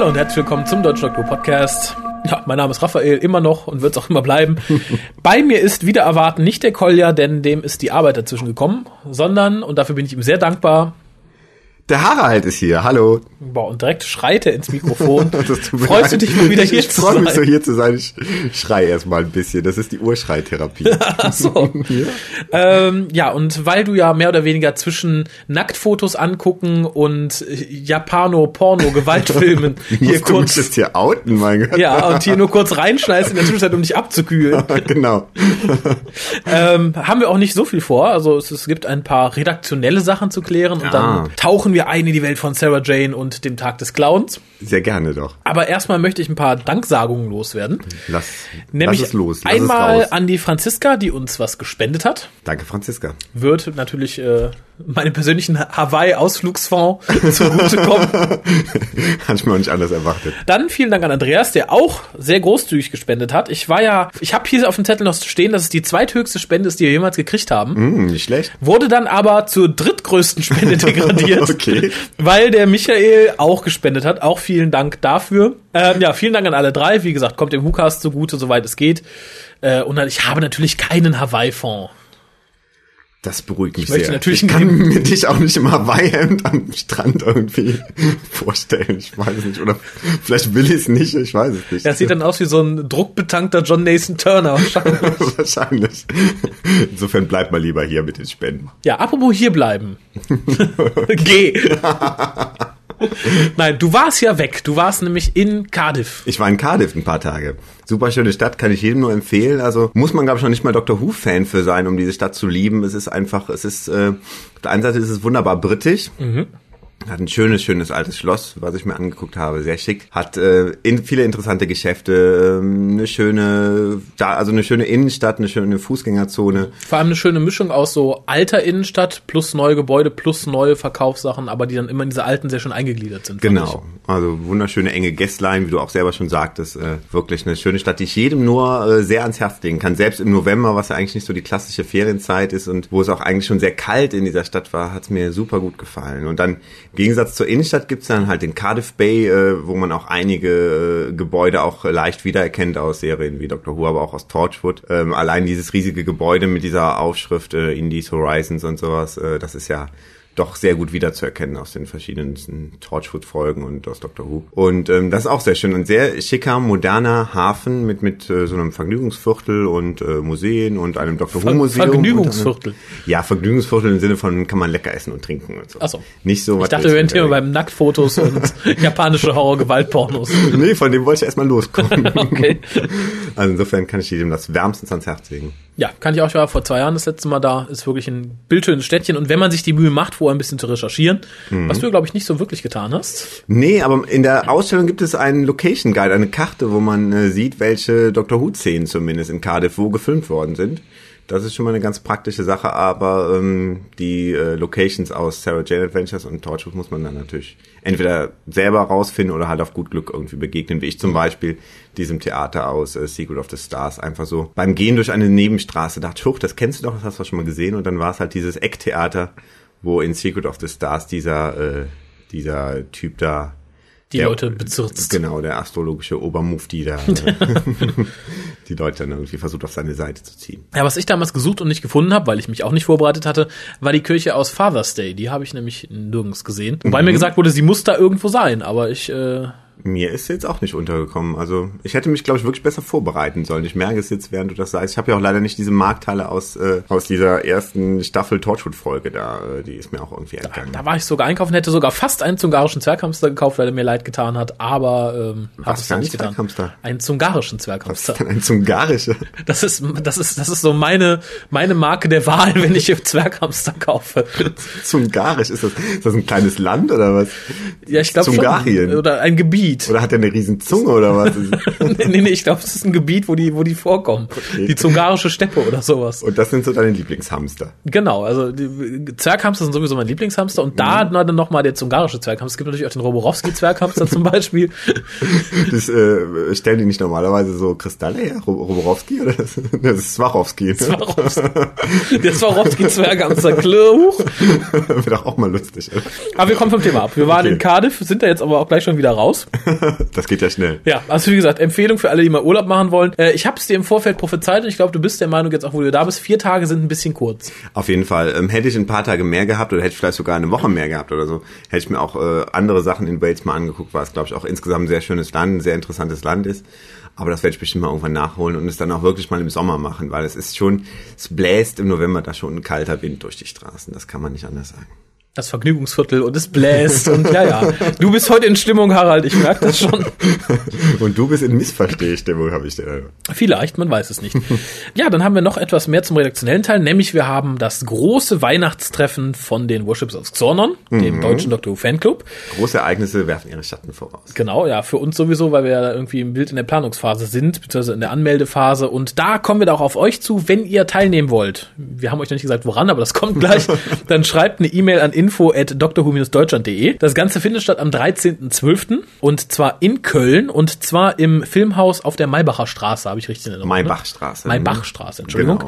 Hallo und herzlich willkommen zum Deutschen Doktor Podcast. Ja, mein Name ist Raphael, immer noch und wird es auch immer bleiben. Bei mir ist wieder erwarten nicht der Kolja, denn dem ist die Arbeit dazwischen gekommen, sondern, und dafür bin ich ihm sehr dankbar, der Harald ist hier, hallo. Boah, und direkt schreit er ins Mikrofon. Freust leid. du dich mal wieder hier ich zu sein? Ich freue mich so hier zu sein. Ich schrei erstmal ein bisschen. Das ist die Urschreitherapie. Ach so. ja. Ähm, ja, und weil du ja mehr oder weniger zwischen Nacktfotos angucken und Japano-Porno-Gewaltfilmen hier kurz. Du hier outen, mein Gott. Ja, und hier nur kurz reinschneidest in der Zwischenzeit, um dich abzukühlen. genau. ähm, haben wir auch nicht so viel vor. Also es, es gibt ein paar redaktionelle Sachen zu klären und Ah. dann tauchen wir ein in die Welt von Sarah Jane und dem Tag des Clowns. Sehr gerne doch. Aber erstmal möchte ich ein paar Danksagungen loswerden. Lass, Nämlich lass es los. Lass einmal es an die Franziska, die uns was gespendet hat. Danke, Franziska. Wird natürlich äh, meinem persönlichen Hawaii-Ausflugsfonds zugutekommen. Mir auch nicht anders erwartet. Dann vielen Dank an Andreas, der auch sehr großzügig gespendet hat. Ich war ja, ich habe hier auf dem Zettel noch stehen, dass es die zweithöchste Spende ist, die wir jemals gekriegt haben. Hm, nicht schlecht. Wurde dann aber zur drittgrößten Spende degradiert. Okay. Weil der Michael auch gespendet hat. Auch vielen Dank dafür. Ähm, ja, vielen Dank an alle drei. Wie gesagt, kommt dem Hukas zugute, soweit es geht. Äh, und ich habe natürlich keinen Hawaii-Fonds. Das beruhigt mich möchte sehr. natürlich ich kann mir dich auch nicht im Hawaii-Hemd am Strand irgendwie vorstellen. Ich weiß es nicht. Oder vielleicht will ich es nicht. Ich weiß es nicht. Das sieht dann aus wie so ein druckbetankter John Nathan Turner. wahrscheinlich. Wahrscheinlich. Insofern bleib mal lieber hier mit den Spenden. Ja, apropos hier bleiben. Geh. Nein, du warst ja weg. Du warst nämlich in Cardiff. Ich war in Cardiff ein paar Tage. Super schöne Stadt, kann ich jedem nur empfehlen. Also muss man, glaube ich, noch nicht mal Doctor Who-Fan für sein, um diese Stadt zu lieben. Es ist einfach, es ist, äh, auf der einen Seite ist es wunderbar britisch. Hat ein schönes, schönes altes Schloss, was ich mir angeguckt habe, sehr schick. Hat äh, in, viele interessante Geschäfte, ähm, eine schöne, da, also eine schöne Innenstadt, eine schöne Fußgängerzone. Vor allem eine schöne Mischung aus so alter Innenstadt plus neue Gebäude plus neue Verkaufssachen, aber die dann immer in diese alten sehr schön eingegliedert sind. Genau. Also wunderschöne enge Gästlein, wie du auch selber schon sagtest. Äh, wirklich eine schöne Stadt, die ich jedem nur äh, sehr ans Herz legen kann. Selbst im November, was ja eigentlich nicht so die klassische Ferienzeit ist und wo es auch eigentlich schon sehr kalt in dieser Stadt war, hat es mir super gut gefallen. Und dann im Gegensatz zur Innenstadt gibt's dann halt den Cardiff Bay, äh, wo man auch einige äh, Gebäude auch leicht wiedererkennt aus Serien wie Doctor Who, aber auch aus Torchwood. Ähm, allein dieses riesige Gebäude mit dieser Aufschrift äh, Indies Horizons und sowas, äh, das ist ja doch sehr gut wiederzuerkennen aus den verschiedenen Torchwood-Folgen und aus Doctor Who. Und ähm, das ist auch sehr schön. Ein sehr schicker, moderner Hafen mit mit äh, so einem Vergnügungsviertel und äh, Museen und einem Doctor Ver Who-Museum. Vergnügungsviertel. Ja, Vergnügungsviertel im Sinne von kann man lecker essen und trinken und so. Ach so. Nicht so Ich was dachte, wir wären Thema beim Nacktfotos und japanische Horror-Gewaltpornos. Nee, von dem wollte ich erstmal loskommen. Okay. Also insofern kann ich jedem das wärmstens ans Herz legen. Ja, kann ich auch. Ich war vor zwei Jahren das letzte Mal da. Ist wirklich ein bildschönes Städtchen. Und wenn man sich die Mühe macht, vorher ein bisschen zu recherchieren, Mhm. was du, glaube ich, nicht so wirklich getan hast. Nee, aber in der Ausstellung gibt es einen Location Guide, eine Karte, wo man äh, sieht, welche Doctor Who-Szenen zumindest in Cardiff wo gefilmt worden sind. Das ist schon mal eine ganz praktische Sache, aber ähm, die äh, Locations aus Sarah Jane Adventures und Torchwood muss man dann natürlich entweder selber rausfinden oder halt auf gut Glück irgendwie begegnen, wie ich zum Beispiel diesem Theater aus äh, Secret of the Stars einfach so beim Gehen durch eine Nebenstraße dachte, huch, das kennst du doch, das hast du schon mal gesehen und dann war es halt dieses Ecktheater, wo in Secret of the Stars dieser äh, dieser Typ da Die der- Leute bezirzt. Genau, der astrologische Obermufti da die Leute dann irgendwie versucht auf seine Seite zu ziehen. Ja, was ich damals gesucht und nicht gefunden habe, weil ich mich auch nicht vorbereitet hatte, war die Kirche aus Father's Day. Die habe ich nämlich nirgends gesehen. Wobei Mhm. mir gesagt wurde, sie muss da irgendwo sein. Aber ich, äh, Mir ist jetzt auch nicht untergekommen. Also ich hätte mich, glaube ich, wirklich besser vorbereiten sollen. Ich merke es jetzt, während du das sagst. Ich habe ja auch leider nicht diese Markthalle aus, äh, aus dieser ersten Staffel Torchwood-Folge da. Äh, die ist mir auch irgendwie entgangen. da war ich sogar einkaufen, hätte sogar fast einen zungarischen Zwerghamster gekauft, weil er mir leid getan hat. Aber ähm, habe Was es dann nicht getan. Einen zungarischen Was Zwerghamster. ist denn ein Zungarischer? Das ist, das ist, das ist so meine, meine Marke der Wahl, wenn ich Zwerghamster kaufe. Zungarisch, ist das, ist das ein kleines Land oder was? Ja, ich glaube Zungarien. schon. Oder ein Gebiet. Oder hat er eine riesen Zunge oder was? nee, nee, nee, ich glaube, es ist ein Gebiet, wo die, wo die vorkommen. Die zungarische Steppe oder sowas. Und das sind so deine Lieblingshamster. Genau, also die Zwerghamster sind sowieso mein Lieblingshamster und da Mhm. dann noch mal der zungarische Zwerghamster. Es gibt natürlich auch den Roborowski-Zwerghamster zum Beispiel. Das, äh, stellen die nicht normalerweise so Kristalle her? Ro- Roborowski oder das, das ist Swarovski. Swarovski. Der Swarovski-Zwerghamster, klar, huch. Wäre doch auch mal lustig. oder? Aber wir kommen vom Thema ab. Wir waren Okay. in Cardiff, sind da jetzt aber auch gleich schon wieder raus. das geht ja schnell. Ja, also wie gesagt, Empfehlung für alle, die mal Urlaub machen wollen. Äh, ich habe es dir im Vorfeld prophezeit und ich glaube, du bist der Meinung jetzt auch, wo du da bist, vier Tage sind ein bisschen kurz. Auf jeden Fall. Ähm, hätte ich ein paar Tage mehr gehabt oder hätte ich vielleicht sogar eine Woche mehr gehabt oder so, hätte ich mir auch äh, andere Sachen in Wales mal angeguckt, weil es, glaube ich, auch insgesamt ein sehr schönes Land, ein sehr interessantes Land ist. Aber das werde ich bestimmt mal irgendwann nachholen und es dann auch wirklich mal im Sommer machen, weil es ist schon, es bläst im November da schon ein kalter Wind durch die Straßen. Das kann man nicht anders sagen das Vergnügungsviertel und es bläst und ja, ja. Du bist heute in Stimmung, Harald, ich merke das schon. und du bist in Missverstehstimmung, habe ich dir. Vielleicht, man weiß es nicht. Ja, dann haben wir noch etwas mehr zum redaktionellen Teil, nämlich wir haben das große Weihnachtstreffen von den Worships of Xornon, dem mhm. deutschen Doctor Who Fanclub. Große Ereignisse werfen ihre Schatten voraus. Genau, ja, für uns sowieso, weil wir ja irgendwie im Bild in der Planungsphase sind, beziehungsweise in der Anmeldephase und da kommen wir da auch auf euch zu, wenn ihr teilnehmen wollt. Wir haben euch noch nicht gesagt, woran, aber das kommt gleich. dann schreibt eine E-Mail an info at drhu-deutschland.de. Das Ganze findet statt am 13.12. und zwar in Köln und zwar im Filmhaus auf der Maybacher Straße, habe ich richtig in Erinnerung. Ne? Maybachstraße. Maybachstraße, Entschuldigung.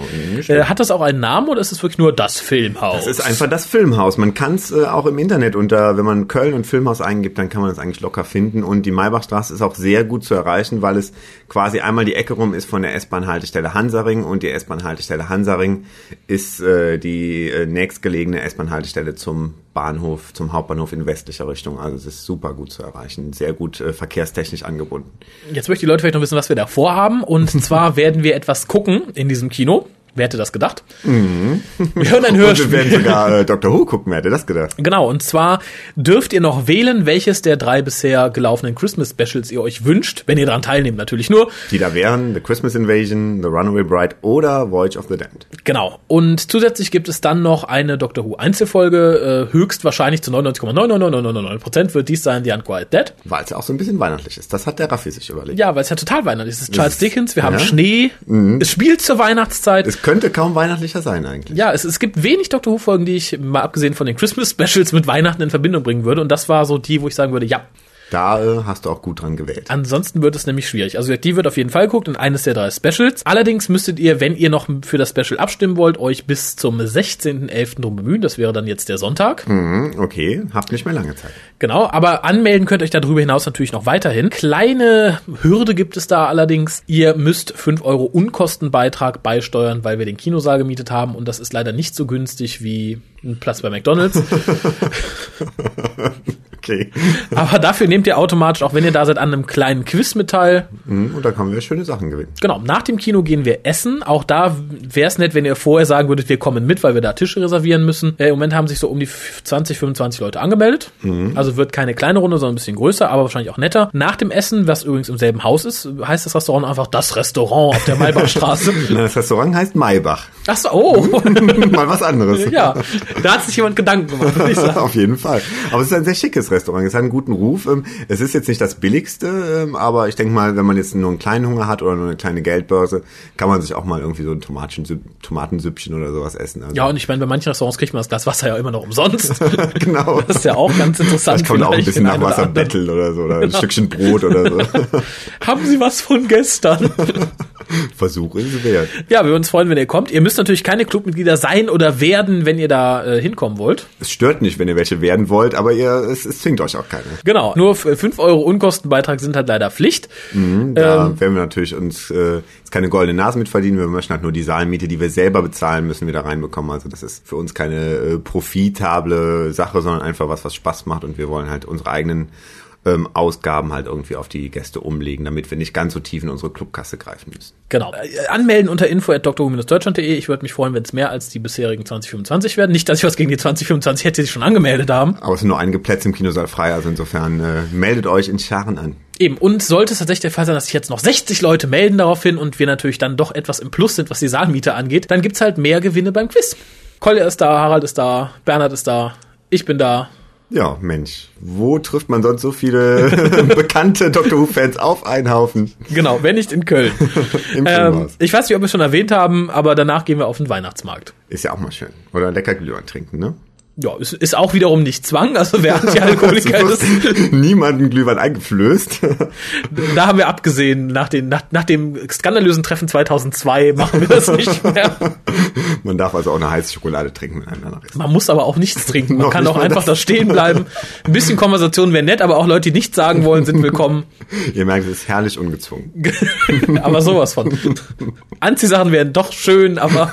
Genau, äh, hat das auch einen Namen oder ist es wirklich nur das Filmhaus? Das ist einfach das Filmhaus. Man kann es äh, auch im Internet unter, wenn man Köln und Filmhaus eingibt, dann kann man es eigentlich locker finden und die Maybachstraße ist auch sehr gut zu erreichen, weil es quasi einmal die Ecke rum ist von der S-Bahn-Haltestelle Hansaring und die S-Bahn-Haltestelle Hansaring ist äh, die äh, nächstgelegene S-Bahn-Haltestelle zum Bahnhof, zum Hauptbahnhof in westlicher Richtung. Also es ist super gut zu erreichen, sehr gut äh, verkehrstechnisch angebunden. Jetzt möchte die Leute vielleicht noch wissen, was wir da vorhaben. Und zwar werden wir etwas gucken in diesem Kino. Wer hätte das gedacht? Mhm. Wir hören ein Hörspiel. Und wir werden sogar äh, Dr. Who gucken, wer hätte das gedacht? Genau, und zwar dürft ihr noch wählen, welches der drei bisher gelaufenen Christmas Specials ihr euch wünscht, wenn ihr daran teilnehmt, natürlich nur. Die da wären The Christmas Invasion, The Runaway Bride oder Voyage of the Damned. Genau, und zusätzlich gibt es dann noch eine Dr. Who Einzelfolge, äh, höchstwahrscheinlich zu 99,99999% wird dies sein The Unquiet Dead. Weil es ja auch so ein bisschen weihnachtlich ist, das hat der Raffi sich überlegt. Ja, weil es ja total weihnachtlich ist. Es ist Charles Dickens, wir haben Schnee, mhm. es spielt zur Weihnachtszeit. Es könnte kaum weihnachtlicher sein eigentlich. Ja, es, es gibt wenig Doctor Who-Folgen, die ich, mal abgesehen von den Christmas-Specials, mit Weihnachten in Verbindung bringen würde. Und das war so die, wo ich sagen würde, ja, da hast du auch gut dran gewählt. Ansonsten wird es nämlich schwierig. Also die wird auf jeden Fall geguckt in eines der drei Specials. Allerdings müsstet ihr, wenn ihr noch für das Special abstimmen wollt, euch bis zum 16.11. drum bemühen. Das wäre dann jetzt der Sonntag. Mhm, okay, habt nicht mehr lange Zeit. Genau, aber anmelden könnt euch darüber hinaus natürlich noch weiterhin. Kleine Hürde gibt es da allerdings. Ihr müsst 5 Euro Unkostenbeitrag beisteuern, weil wir den Kinosaal gemietet haben und das ist leider nicht so günstig wie ein Platz bei McDonalds. okay. Aber dafür nehmt ihr automatisch, auch wenn ihr da seid, an einem kleinen Quiz mit teil. Mhm, und da können wir schöne Sachen gewinnen. Genau. Nach dem Kino gehen wir essen. Auch da wäre es nett, wenn ihr vorher sagen würdet, wir kommen mit, weil wir da Tische reservieren müssen. Äh, Im Moment haben sich so um die 20, 25 Leute angemeldet. Mhm. Also wird keine kleine Runde, sondern ein bisschen größer, aber wahrscheinlich auch netter. Nach dem Essen, was übrigens im selben Haus ist, heißt das Restaurant einfach das Restaurant auf der Maybachstraße. das Restaurant heißt Maybach. Ach so, oh. Mal was anderes. Ja, da hat sich jemand Gedanken gemacht, würde ich sagen. auf jeden Fall. Aber es ist ein sehr schickes Restaurant. Es hat einen guten Ruf. Ähm, es ist jetzt nicht das billigste, ähm, aber ich denke mal, wenn man jetzt nur einen kleinen Hunger hat oder nur eine kleine Geldbörse, kann man sich auch mal irgendwie so ein Tomatensüppchen oder sowas essen. Also ja, und ich meine, bei manchen Restaurants kriegt man das Glas Wasser ja immer noch umsonst. genau. Das ist ja auch ganz interessant. Vielleicht kommt auch ein bisschen nach Wasser betteln oder so oder genau. ein Stückchen Brot oder so. Haben Sie was von gestern? Versuch ist wert. Ja, wir uns freuen, wenn ihr kommt. Ihr müsst natürlich keine Clubmitglieder sein oder werden, wenn ihr da äh, hinkommen wollt. Es stört nicht, wenn ihr welche werden wollt, aber ihr, es, es zwingt euch auch keine. Genau, nur 5 Euro Unkostenbeitrag sind halt leider Pflicht. Mhm, da ähm, werden wir natürlich uns äh, jetzt keine goldene Nase mit verdienen. Wir möchten halt nur die Saalmiete, die wir selber bezahlen, müssen wir da reinbekommen. Also das ist für uns keine äh, profitable Sache, sondern einfach was, was Spaß macht und wir wollen halt unsere eigenen ähm, Ausgaben halt irgendwie auf die Gäste umlegen, damit wir nicht ganz so tief in unsere Clubkasse greifen müssen. Genau. Äh, anmelden unter info at deutschlandde Ich würde mich freuen, wenn es mehr als die bisherigen 2025 werden. Nicht, dass ich was gegen die 2025 hätte, die sich schon angemeldet haben. Aber es sind nur einige Plätze im Kinosaal frei, also insofern äh, meldet euch in Scharen an. Eben, und sollte es tatsächlich der Fall sein, dass sich jetzt noch 60 Leute melden daraufhin und wir natürlich dann doch etwas im Plus sind, was die Saalmiete angeht, dann gibt's halt mehr Gewinne beim Quiz. Kolja ist da, Harald ist da, Bernhard ist da, ich bin da, ja, Mensch, wo trifft man sonst so viele bekannte Doctor Who-Fans auf einen Haufen? Genau, wenn nicht in Köln. ähm, ich weiß nicht, ob wir es schon erwähnt haben, aber danach gehen wir auf den Weihnachtsmarkt. Ist ja auch mal schön. Oder lecker Glühwein trinken, ne? Ja, ist, ist auch wiederum nicht Zwang, also wer Antialkoholiker ist. Niemanden Glühwein eingeflößt. Da haben wir abgesehen, nach, den, nach, nach dem skandalösen Treffen 2002 machen wir das nicht mehr. Man darf also auch eine heiße Schokolade trinken, ist. Man muss aber auch nichts trinken. Man kann auch einfach das. da stehen bleiben. Ein bisschen Konversation wäre nett, aber auch Leute, die nichts sagen wollen, sind willkommen. Ihr merkt, es ist herrlich ungezwungen. aber sowas von. Anziehsachen wären doch schön, aber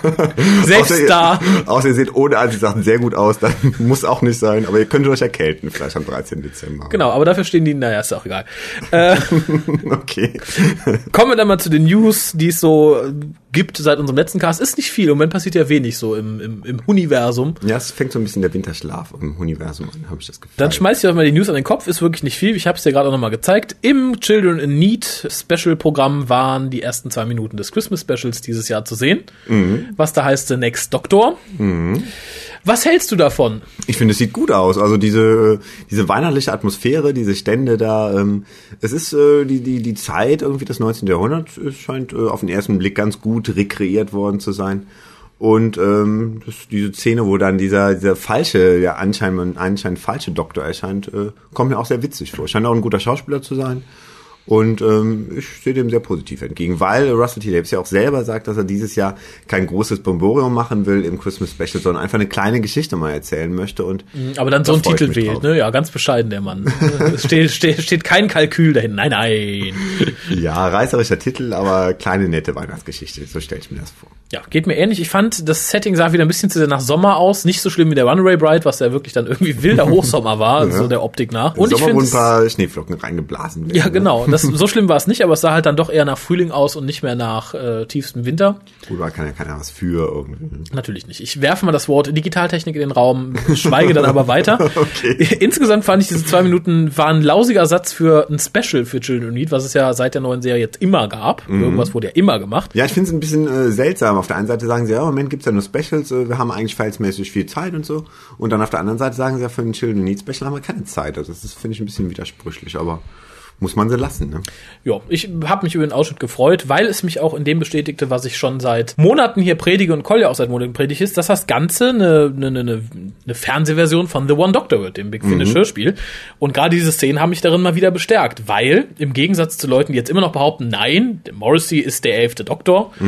selbst Außer ihr- da. Außer ihr seht ohne Anziehsachen sehr gut aus, muss auch nicht sein, aber ihr könnt euch erkälten, vielleicht am 13. Dezember. Genau, aber dafür stehen die, naja, ist auch egal. Äh, Okay. kommen wir dann mal zu den News, die es so gibt seit unserem letzten Cast. Ist nicht viel, im Moment passiert ja wenig so im, im, im Universum. Ja, es fängt so ein bisschen der Winterschlaf im Universum an, habe ich das Gefühl. Dann schmeiß ich euch mal die News an den Kopf, ist wirklich nicht viel. Ich habe es dir gerade auch nochmal gezeigt. Im Children in Need Special Programm waren die ersten zwei Minuten des Christmas Specials dieses Jahr zu sehen. Was da heißt The Next Doctor. Was hältst du davon? Ich finde, es sieht gut aus. Also diese diese weihnachtliche Atmosphäre, diese Stände da. Ähm, es ist äh, die die die Zeit irgendwie des 19. Jahrhunderts. Es scheint äh, auf den ersten Blick ganz gut rekreiert worden zu sein. Und ähm, das, diese Szene, wo dann dieser dieser falsche, ja anscheinend anscheinend falsche Doktor erscheint, äh, kommt mir auch sehr witzig vor. Scheint auch ein guter Schauspieler zu sein. Und ähm, ich stehe dem sehr positiv entgegen, weil Russell T. Davies ja auch selber sagt, dass er dieses Jahr kein großes Bomborium machen will im Christmas Special, sondern einfach eine kleine Geschichte mal erzählen möchte. Und Aber dann so einen Titel wählt, drauf. ne? Ja, ganz bescheiden der Mann. es steht, steht, steht kein Kalkül dahin. Nein, nein. ja, reißerischer Titel, aber kleine nette Weihnachtsgeschichte. So stelle ich mir das vor. Ja, geht mir ähnlich. Ich fand, das Setting sah wieder ein bisschen zu sehr nach Sommer aus. Nicht so schlimm wie der Runaway Bride, was ja wirklich dann irgendwie wilder Hochsommer war, so der Optik nach. Und Und ich Sommer, wo ein paar Schneeflocken reingeblasen werden. ja genau, das, so schlimm war es nicht, aber es sah halt dann doch eher nach Frühling aus und nicht mehr nach äh, tiefstem Winter. Gut, da kann ja keiner was für irgendwie. Natürlich nicht. Ich werfe mal das Wort Digitaltechnik in den Raum, schweige dann aber weiter. Okay. Insgesamt fand ich diese zwei Minuten waren ein lausiger Satz für ein Special für Children Need, was es ja seit der neuen Serie jetzt immer gab. Mhm. Irgendwas wurde ja immer gemacht. Ja, ich finde es ein bisschen äh, seltsam. Auf der einen Seite sagen sie, ja, im Moment gibt's ja nur Specials, äh, wir haben eigentlich verhältnismäßig viel Zeit und so. Und dann auf der anderen Seite sagen sie ja, für ein Children Need Special haben wir keine Zeit. Also das finde ich ein bisschen widersprüchlich, aber muss man sie lassen, ne? Ja, ich habe mich über den Ausschnitt gefreut, weil es mich auch in dem bestätigte, was ich schon seit Monaten hier predige und Kolja auch seit Monaten predigt ist, dass das Ganze eine, eine, eine, eine Fernsehversion von The One Doctor wird, dem Big Finish Hörspiel. Und gerade diese Szenen haben mich darin mal wieder bestärkt, weil im Gegensatz zu Leuten, die jetzt immer noch behaupten, nein, Morrissey ist der elfte Doktor, das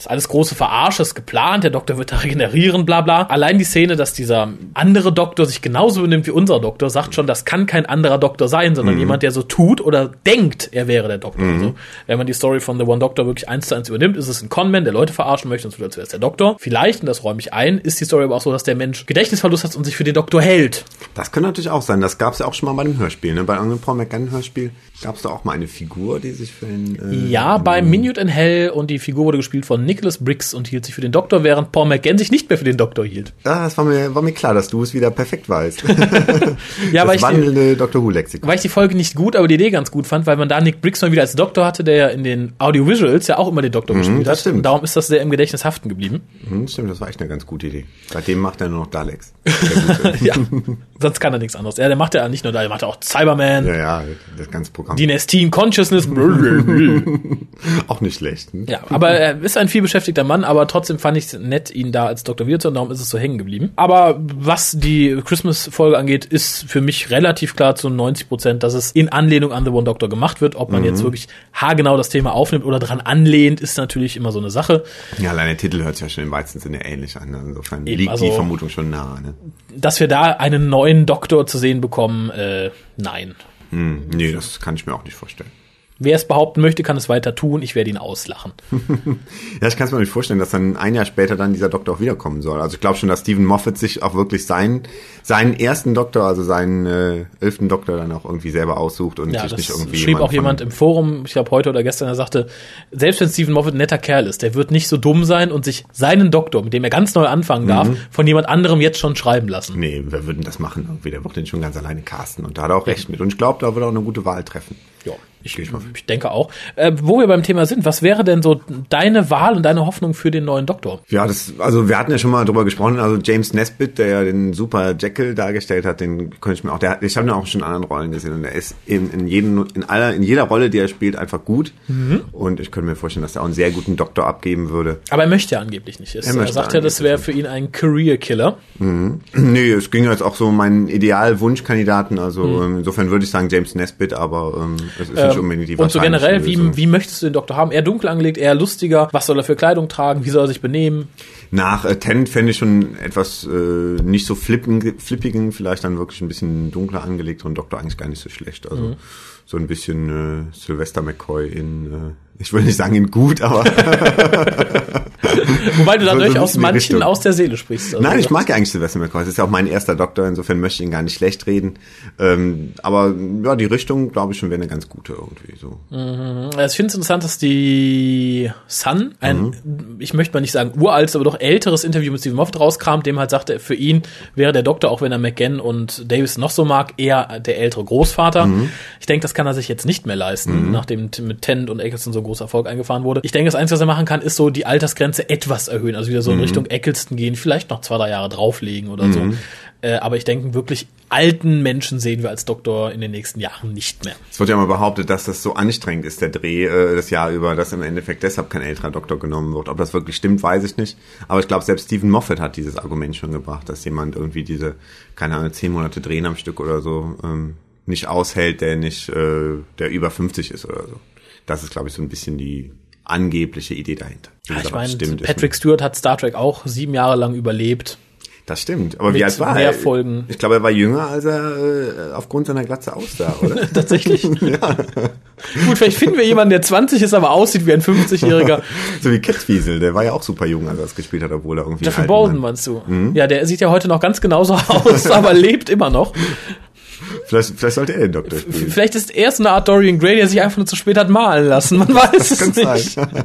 ist alles große Verarsche, ist geplant, der Doktor wird da regenerieren, bla bla. Allein die Szene, dass dieser andere Doktor sich genauso benimmt wie unser Doktor, sagt schon, das kann kein anderer Doktor sein, sondern jemand, der so tut oder denkt, er wäre der Doktor. Also, wenn man die Story von The One Doctor wirklich eins zu eins übernimmt, ist es ein Conman, der Leute verarschen möchte und so tut, als wäre es der Doktor. Vielleicht, und das räume ich ein, ist die Story aber auch so, dass der Mensch Gedächtnisverlust hat und sich für den Doktor hält. Das kann natürlich auch sein. Das gab's ja auch schon mal bei dem Hörspiel. Ne? Bei irgendeinem Paul McGann Hörspiel gab's da auch mal eine Figur, die sich für den... Äh, Ja, bei Minute in Hell und die Figur wurde gespielt von Nicholas Briggs und hielt sich für den Doktor, während Paul McGann sich nicht mehr für den Doktor hielt. Ja, das war mir, war mir klar, dass du es wieder perfekt weißt. Ja, weil das ich die- wandelnde Dr. Who-Lexikon. weil ich die Folge nicht gut, aber die Idee ganz gut fand, weil man da Nick Briggs mal wieder als Doktor hatte, der ja in den Audiovisuals ja auch immer den Doktor gespielt Mhm, das hat. stimmt. Und darum ist das sehr im Gedächtnis haften geblieben. Hm, stimmt, das war echt eine ganz gute Idee. Seitdem macht er nur noch Daleks. Ja, sonst kann er nichts anderes. Ja, der macht ja nicht nur da, der macht ja auch Cyberman, ja, ja, das ganze Programm. Dynastin Consciousness. auch nicht schlecht. Hm? ja, aber er ist ein vielbeschäftigter Mann, aber trotzdem fand ich es nett, ihn da als Doktor wiederzuhören, darum ist es so hängen geblieben. Aber was die Christmas-Folge angeht, ist für mich relativ klar zu 90 Prozent, dass es in Anlehnung an The One Doctor gemacht wird. Ob man Mhm. jetzt wirklich haargenau das Thema aufnimmt oder dran anlehnt, ist natürlich immer so eine Sache. Ja, allein der Titel hört sich ja schon im weitesten Sinne ähnlich an. ne? Insofern Eben, liegt die also- Vermutung schon nahe. Ne? dass wir da einen neuen Doktor zu sehen bekommen, äh, nein. Hm, nee, das kann ich mir auch nicht vorstellen. Wer es behaupten möchte, kann es weiter tun. Ich werde ihn auslachen. Ja, ich kann es mir nicht vorstellen, dass dann ein Jahr später dann dieser Doktor auch wiederkommen soll. Also ich glaube schon, dass Stephen Moffat sich auch wirklich seinen, seinen ersten Doktor, also seinen äh, elften Doktor dann auch irgendwie selber aussucht und Ja, sich nicht irgendwie schrieb auch jemand im Forum, ich glaube heute oder gestern, er sagte, selbst wenn Stephen Moffat ein netter Kerl ist, der wird nicht so dumm sein und sich seinen Doktor, mit dem er ganz neu anfangen darf, Mhm. von jemand anderem jetzt schon schreiben lassen. Nee, wer würde denn das machen? Irgendwie, der wird den schon ganz alleine casten. Und da hat er auch recht mit. Und ich glaube, da wird er auch eine gute Wahl treffen. Ja. Ich, ich denke auch. Äh, wo wir beim Thema sind, was wäre denn so deine Wahl und deine Hoffnung für den neuen Doktor? Ja, das, also wir hatten ja schon mal drüber gesprochen, also James Nesbitt, der ja den super Jekyll dargestellt hat, den könnte ich mir auch, der, ich habe ihn auch schon in anderen Rollen gesehen und er ist in, in, jedem, in, aller, in jeder Rolle, die er spielt, einfach gut. Mhm. Und ich könnte mir vorstellen, dass er auch einen sehr guten Doktor abgeben würde. Aber er möchte ja angeblich nicht. Es, er, er sagt ja, das wäre für ihn ein Career-Killer. Mhm. Nee, es ging jetzt auch so um meinen Ideal-Wunschkandidaten, also mhm. insofern würde ich sagen James Nesbitt, aber ähm, es ist nicht ähm, unbedingt die Und so generell, wie, wie möchtest du den Doktor haben? Eher dunkel angelegt, eher lustiger? Was soll er für Kleidung tragen? Wie soll er sich benehmen? Nach äh, Tenant fände ich schon etwas äh, nicht so flippen, flippigen, vielleicht dann wirklich ein bisschen dunkler angelegt und Doktor eigentlich gar nicht so schlecht. Also mhm. so ein bisschen äh, Sylvester McCoy in, äh, ich will nicht sagen in gut, aber Wobei du da so, durchaus so manchen Richtung. aus der Seele sprichst. Also Nein, ich mag ja eigentlich Sylvester McCoy. Das ist ja auch mein erster Doktor, insofern möchte ich ihn gar nicht schlecht reden. Ähm, aber ja, die Richtung, glaube ich, schon wäre eine ganz gute irgendwie so. Mhm. Also ich finde es interessant, dass die Sun, ein, mhm. ich möchte mal nicht sagen uraltes, aber doch älteres Interview mit Stephen Moffat rauskramt, dem halt sagte, für ihn wäre der Doktor, auch wenn er McGann und Davis noch so mag, eher der ältere Großvater. Mhm. Ich denke, das kann er sich jetzt nicht mehr leisten, mhm. nachdem mit Tennant und Eccleston so großer Erfolg eingefahren wurde. Ich denke, das Einzige, was er machen kann, ist so die Altersgrenze etwas erhöhen, also wieder so in mhm. Richtung Eccleston gehen, vielleicht noch zwei, drei Jahre drauflegen oder mhm. so. Äh, aber ich denke, wirklich alten Menschen sehen wir als Doktor in den nächsten Jahren nicht mehr. Es wird ja mal behauptet, dass das so anstrengend ist, der Dreh äh, das Jahr über, dass im Endeffekt deshalb kein älterer Doktor genommen wird. Ob das wirklich stimmt, weiß ich nicht. Aber ich glaube, selbst Stephen Moffat hat dieses Argument schon gebracht, dass jemand irgendwie diese, keine Ahnung, zehn Monate drehen am Stück oder so ähm, nicht aushält, der nicht, äh, der über 50 ist oder so. Das ist, glaube ich, so ein bisschen die angebliche Idee dahinter. Ja, ich meine, Patrick Stewart hat Star Trek auch sieben Jahre lang überlebt. Das stimmt. Aber wie alt war er? Folgen. Ich glaube, er war jünger, als er äh, aufgrund seiner Glatze aussah, oder? Tatsächlich. ja. Gut, vielleicht finden wir jemanden, der 20 ist, aber aussieht wie ein 50-Jähriger. so wie Catfiesel, der war ja auch super jung, als er das gespielt hat, obwohl er irgendwie. Jeffrey Bolden meinst du? Mhm. Ja, der sieht ja heute noch ganz genauso aus, aber lebt immer noch. Vielleicht, vielleicht sollte er den Doktor spielen. Vielleicht ist er so eine Art Dorian Gray, der sich einfach nur zu spät hat malen lassen. Man weiß es nicht. Sein.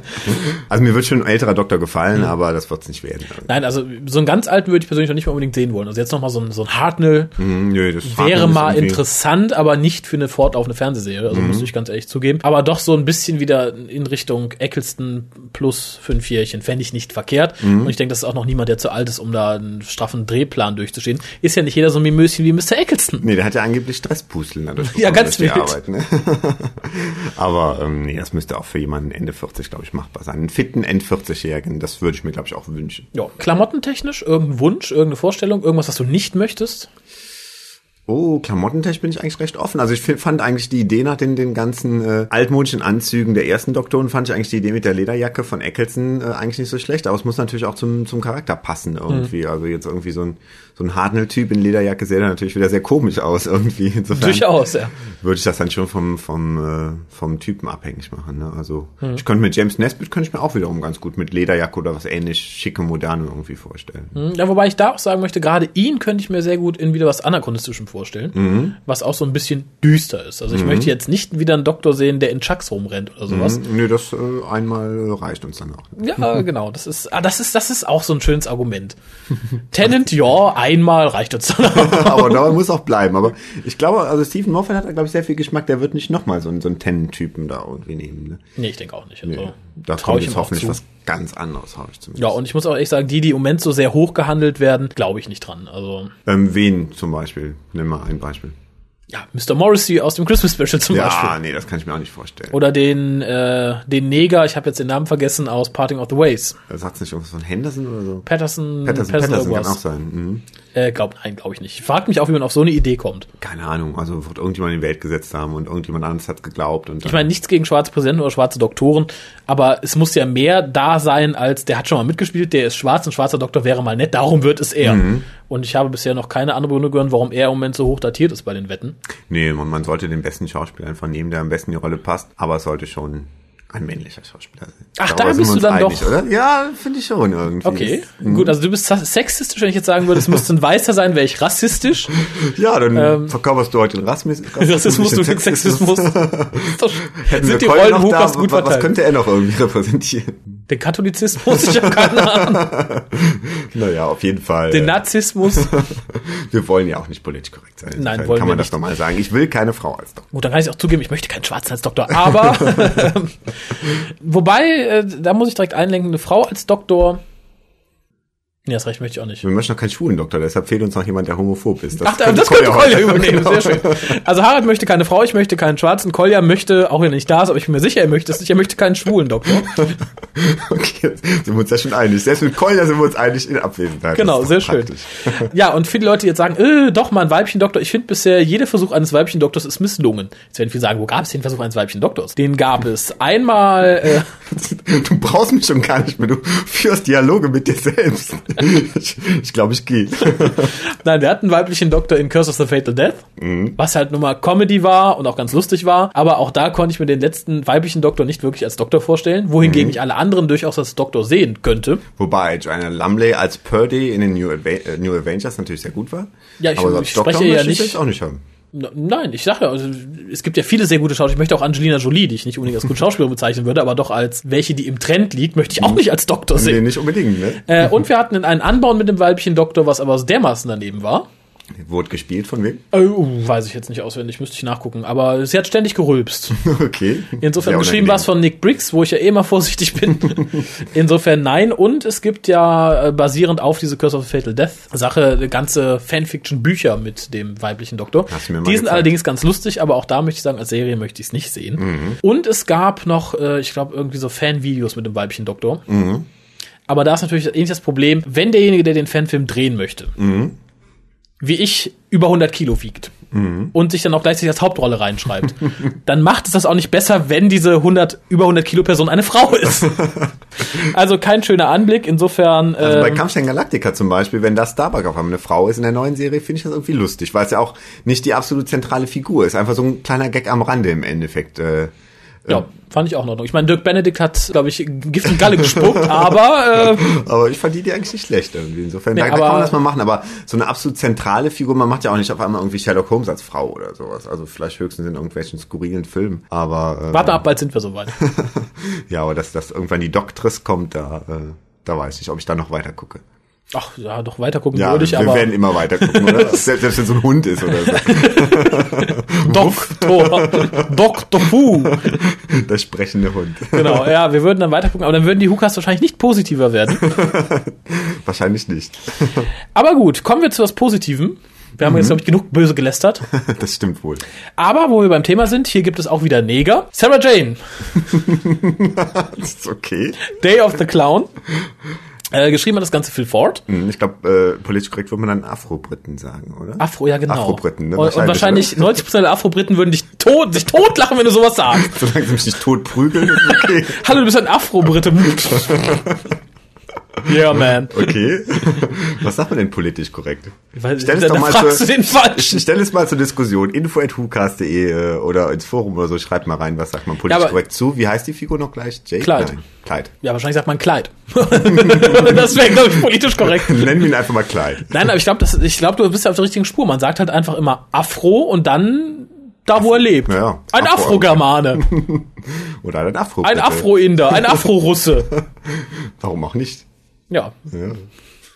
Also mir wird schon ein älterer Doktor gefallen, mhm. aber das wird es nicht werden. Nein, also so einen ganz alten würde ich persönlich noch nicht mal unbedingt sehen wollen. Also jetzt noch mal so ein, so ein Hartnell mhm, nö, das wäre mal interessant, aber nicht für eine fortlaufende Fernsehserie. Also mhm. muss ich ganz ehrlich zugeben. Aber doch so ein bisschen wieder in Richtung Eccleston plus fünf Jährchen fände ich nicht verkehrt. Mhm. Und ich denke, das ist auch noch niemand, der zu alt ist, um da einen straffen Drehplan durchzustehen. Ist ja nicht jeder so ein Mimöschen wie Mr. Eccleston. Nee, der hat ja angeblich Stresspusteln dadurch. Ja, ganz wild. Arbeit, ne? Aber ähm, nee, das müsste auch für jemanden Ende 40, glaube ich, machbar sein. Einen fitten End-40-Jährigen, das würde ich mir, glaube ich, auch wünschen. Ja, klamottentechnisch, irgendein Wunsch, irgendeine Vorstellung, irgendwas, was du nicht möchtest? Oh, klamottentechnisch bin ich eigentlich recht offen. Also ich fand eigentlich die Idee nach den, den ganzen äh, altmodischen Anzügen der ersten Doktoren, fand ich eigentlich die Idee mit der Lederjacke von Eccleston äh, eigentlich nicht so schlecht. Aber es muss natürlich auch zum, zum Charakter passen irgendwie. Mhm. Also jetzt irgendwie so ein, so ein Hartnell-Typ in Lederjacke sähe dann natürlich wieder sehr komisch aus irgendwie. Insofern Durchaus, ja. Würde ich das dann schon vom, vom, äh, vom Typen abhängig machen. Ne? Also mhm. ich könnte mit James Nesbitt könnte ich mir auch wiederum ganz gut mit Lederjacke oder was ähnlich schicke, moderne irgendwie vorstellen. Mhm. Ja, wobei ich da auch sagen möchte, gerade ihn könnte ich mir sehr gut in wieder was Anachronistischem vorstellen, mhm. was auch so ein bisschen düster ist. Also ich mhm. möchte jetzt nicht wieder einen Doktor sehen, der in Chucks rumrennt oder sowas. Mhm. Nee, das äh, einmal reicht uns dann auch. Ja, genau. Das ist, ah, das ist, das ist auch so ein schönes Argument. Tenant, ja, einmal reicht uns dann. aber da muss auch bleiben. Aber ich glaube, also Stephen Moffat hat, glaube ich, sehr viel Geschmack. Der wird nicht nochmal so, einen, so einen Tenant-Typen da irgendwie nehmen. Ne? Nee, ich denke auch nicht. Also, nee, da kommt jetzt hoffentlich was ganz anderes, habe ich zumindest. Ja, und ich muss auch echt sagen, die, die im Moment so sehr hoch gehandelt werden, glaube ich nicht dran. Also ähm, wen zum Beispiel? Nimm mal ein Beispiel ja, Mr. Morrissey aus dem Christmas Special zum ja, Beispiel. Ja, nee, das kann ich mir auch nicht vorstellen. Oder den, äh, den Neger, ich habe jetzt den Namen vergessen, aus Parting of the Ways. Sagt nicht irgendwas von Henderson oder so? Patterson, Patterson, Patterson, Patterson kann auch sein. Mhm. Äh, glaub, nein, glaube ich nicht. Ich frage mich auch, wie man auf so eine Idee kommt. Keine Ahnung, also wird irgendjemand in die Welt gesetzt haben und irgendjemand anderes hat geglaubt. Und ich meine, nichts gegen schwarze Präsidenten oder schwarze Doktoren, aber es muss ja mehr da sein, als der hat schon mal mitgespielt, der ist schwarz, ein schwarzer Doktor wäre mal nett, darum wird es er. Mhm. Und ich habe bisher noch keine andere Begründung gehört, warum er im Moment so hoch datiert ist bei den Wetten. Nee, man, man sollte den besten Schauspieler einfach nehmen, der am besten die Rolle passt, aber es sollte schon ein männlicher Schauspieler sein. Ach, Darüber da bist du dann einig, doch. Oder? Ja, finde ich schon irgendwie. Okay, mhm. gut, also du bist sexistisch, wenn ich jetzt sagen würde, es müsste ein Weißer sein, wäre ich rassistisch. ja, dann ähm, verkörperst du heute den Rassismus. Rassismus, du den Sexismus. Hätten sind die Rollen ganz gut verteilt. Was könnte er noch irgendwie repräsentieren? Den Katholizismus? Ich habe keine Ahnung. Naja, auf jeden Fall. Den Nazismus? Wir wollen ja auch nicht politisch korrekt sein. Nein, Insofern wollen kann man das nicht. nochmal sagen. Ich will keine Frau als Doktor. Gut, dann kann ich auch zugeben, ich möchte keinen Schwarzen als Doktor. Aber, wobei, äh, da muss ich direkt einlenken, eine Frau als Doktor, nee, das recht möchte ich auch nicht. Wir möchten noch keinen schwulen Doktor, deshalb fehlt uns noch jemand, der homophob ist. Ach, das könnte Kolja übernehmen, Genau. sehr schön. Also Harald möchte keine Frau, ich möchte keinen Schwarzen. Kolja möchte, auch wenn er nicht da ist, aber ich bin mir sicher, er möchte es nicht, er möchte keinen schwulen Doktor. Okay, sind wir uns ja schon einig. Selbst mit Kolja sind wir uns einig in Abwesenheit. Genau, Das sehr doch schön. praktisch. Ja, und viele Leute jetzt sagen, äh, doch mal ein Weibchen-Doktor. Ich finde bisher, jeder Versuch eines Weibchen-Doktors ist misslungen. Jetzt werden viele sagen, wo gab es den Versuch eines Weibchen-Doktors? Den gab es einmal, äh, Du brauchst mich schon gar nicht mehr. Du führst Dialoge mit dir selbst. Ich, ich glaube, ich gehe. nein, wir hatten einen weiblichen Doktor in Curse of the Fatal Death, was halt nun mal Comedy war und auch ganz lustig war. Aber auch da konnte ich mir den letzten weiblichen Doktor nicht wirklich als Doktor vorstellen, wohingegen ich alle anderen durchaus als Doktor sehen könnte. Wobei Joanna Lumley als Purdy in den New, Ava äh, New Avengers natürlich sehr gut war. Ja, ich- Aber ich Doktor spreche ja ich nicht- auch nicht haben. Nein, ich sage ja, also, es gibt ja viele sehr gute Schauspieler. Ich möchte auch Angelina Jolie, die ich nicht unbedingt als gute Schauspielerin bezeichnen würde, aber doch als welche, die im Trend liegt, möchte ich auch nicht als Doktor Nee, sehen. nicht unbedingt, ne? Äh, und wir hatten einen Anbauen mit dem weiblichen Doktor, was aber dermaßen daneben war. Wurde gespielt von wem? Uh, weiß ich jetzt nicht auswendig, müsste ich nachgucken. Aber sie hat ständig gerülpst. Okay. Insofern geschrieben war es von Nick Briggs, wo ich ja eh immer vorsichtig bin. Insofern nein. Und es gibt ja äh, basierend auf diese Curse of the Fatal Death Sache ganze Fanfiction-Bücher mit dem weiblichen Doktor. Hast du mir mal Die sind allerdings ganz lustig, aber auch da möchte ich sagen, als Serie möchte ich es nicht sehen. Mhm. Und es gab noch, äh, ich glaube, irgendwie so Fan-Videos mit dem weiblichen Doktor. Mhm. Aber da ist natürlich ähnlich das Problem, wenn derjenige, der den Fanfilm drehen möchte, Mhm. Wie ich über 100 Kilo wiegt und sich dann auch gleichzeitig als Hauptrolle reinschreibt, dann macht es das auch nicht besser, wenn diese 100, über 100 Kilo Person eine Frau ist. also kein schöner Anblick. Insofern, Also bei ähm, Kampfstein Galactica zum Beispiel, wenn da Starbuck auf einmal eine Frau ist in der neuen Serie, finde ich das irgendwie lustig, weil es ja auch nicht die absolut zentrale Figur ist. Einfach so ein kleiner Gag am Rande im Endeffekt. Äh, ja, fand ich auch in Ordnung. Ich meine, Dirk Benedict hat, glaube ich, Gift und Galle gespuckt, aber äh, aber ich fand die, eigentlich nicht schlecht irgendwie. Insofern, Nee, da, da aber- kann man das mal machen. Aber so eine absolut zentrale Figur, man macht ja auch nicht auf einmal irgendwie Sherlock Holmes als Frau oder sowas. Also vielleicht höchstens in irgendwelchen skurrilen Filmen. Aber äh, warte ab, bald sind wir soweit. ja, aber dass, dass irgendwann die Doktris kommt, da, äh, da weiß ich, ob ich da noch weiter gucke. Ach, ja, doch weiter gucken Ja, würde ich, wir aber werden immer weiter gucken, oder? selbst, selbst wenn so ein Hund ist oder so. Doktor, Doktor Who. Der sprechende Hund. Genau, ja, wir würden dann weiter gucken, aber dann würden die Hukas wahrscheinlich nicht positiver werden. Wahrscheinlich nicht. Aber gut, kommen wir zu was Positivem. Wir haben jetzt, glaube ich, genug böse gelästert. Das stimmt wohl. Aber wo wir beim Thema sind, hier gibt es auch wieder Neger. Sarah Jane, Das ist okay. Day of the Clown. Äh, geschrieben hat das Ganze Phil Ford. Hm, Ich glaube, äh, politisch korrekt würde man dann Afro-Briten sagen, oder? Afro, ja genau. Afro-Briten, ne? Und, und wahrscheinlich Wahrscheinlich, 90% der Afro-Briten würden dich tot, sich totlachen, wenn du sowas sagst. Solange sie mich nicht tot prügeln, okay. Hallo, du bist ein Afro-Brite. yeah, man. Okay. Was sagt man denn politisch korrekt? Weil, Stell es doch mal du den Falschen. Stell es mal zur Diskussion. Info at whocast.de äh, oder ins Forum oder so. Schreibt mal rein, was sagt man politisch Ja, korrekt zu. Wie heißt die Figur noch gleich? Jake? Clyde. Nein. Clyde. Ja, wahrscheinlich sagt man Kleid. das wäre, glaube ich, politisch korrekt. Nennen wir ihn einfach mal Clyde. Nein, aber ich glaube, ich glaube, du bist ja auf der richtigen Spur. Man sagt halt einfach immer Afro und dann da, wo er lebt. Ja. Ein Afro. Afro-Germane, Oder ein Afro. ein Afro-Inder, ein Afro-Russe. Warum auch nicht? Ja. Ja.